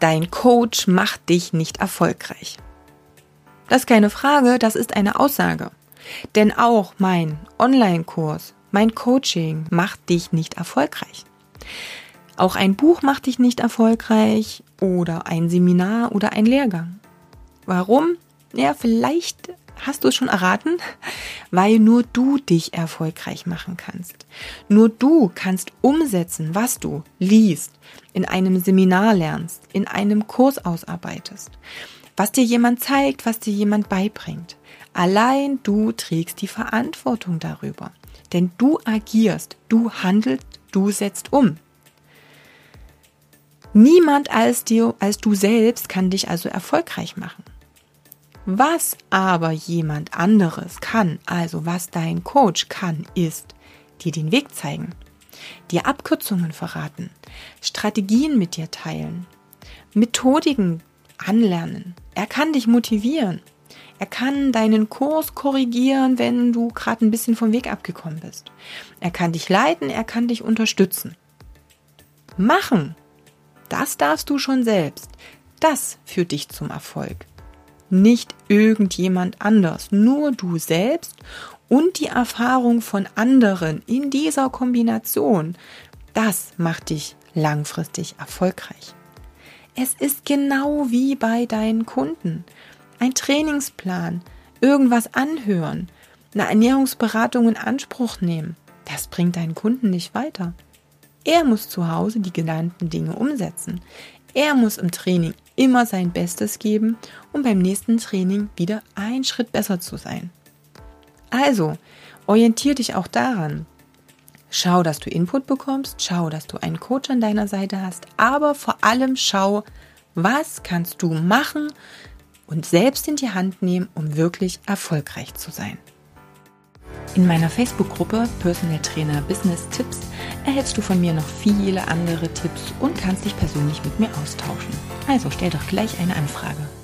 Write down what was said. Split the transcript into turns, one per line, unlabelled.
dein Coach macht dich nicht erfolgreich. Das ist keine Frage, das ist eine Aussage. Denn auch mein Online-Kurs, mein Coaching macht dich nicht erfolgreich. Auch ein Buch macht dich nicht erfolgreich oder ein Seminar oder ein Lehrgang. Warum? Ja, vielleicht hast du es schon erraten, weil nur du dich erfolgreich machen kannst. Nur du kannst umsetzen, was du liest, in einem Seminar lernst, in einem Kurs ausarbeitest, was dir jemand zeigt, was dir jemand beibringt. Allein du trägst die Verantwortung darüber. Denn du agierst, du handelst, du setzt um. Niemand als, dir, als du selbst kann dich also erfolgreich machen. Was aber jemand anderes kann, also was dein Coach kann, ist dir den Weg zeigen, dir Abkürzungen verraten, Strategien mit dir teilen, Methodiken anlernen. Er kann dich motivieren. Er kann deinen Kurs korrigieren, wenn du gerade ein bisschen vom Weg abgekommen bist. Er kann dich leiten, er kann dich unterstützen. Machen, das darfst du schon selbst. Das führt dich zum Erfolg nicht irgendjemand anders, nur du selbst und die Erfahrung von anderen in dieser Kombination, das macht dich langfristig erfolgreich. Es ist genau wie bei deinen Kunden. Ein Trainingsplan, irgendwas anhören, eine Ernährungsberatung in Anspruch nehmen, das bringt deinen Kunden nicht weiter. Er muss zu Hause die genannten Dinge umsetzen. Er muss im Training immer sein Bestes geben, um beim nächsten Training wieder einen Schritt besser zu sein. Also, orientier dich auch daran. Schau, dass du Input bekommst, schau, dass du einen Coach an deiner Seite hast, aber vor allem schau, was kannst du machen und selbst in die Hand nehmen, um wirklich erfolgreich zu sein. In meiner Facebook-Gruppe Personal Trainer Business Tipps erhältst du von mir noch viele andere Tipps und kannst dich persönlich mit mir austauschen. Also stell doch gleich eine Anfrage.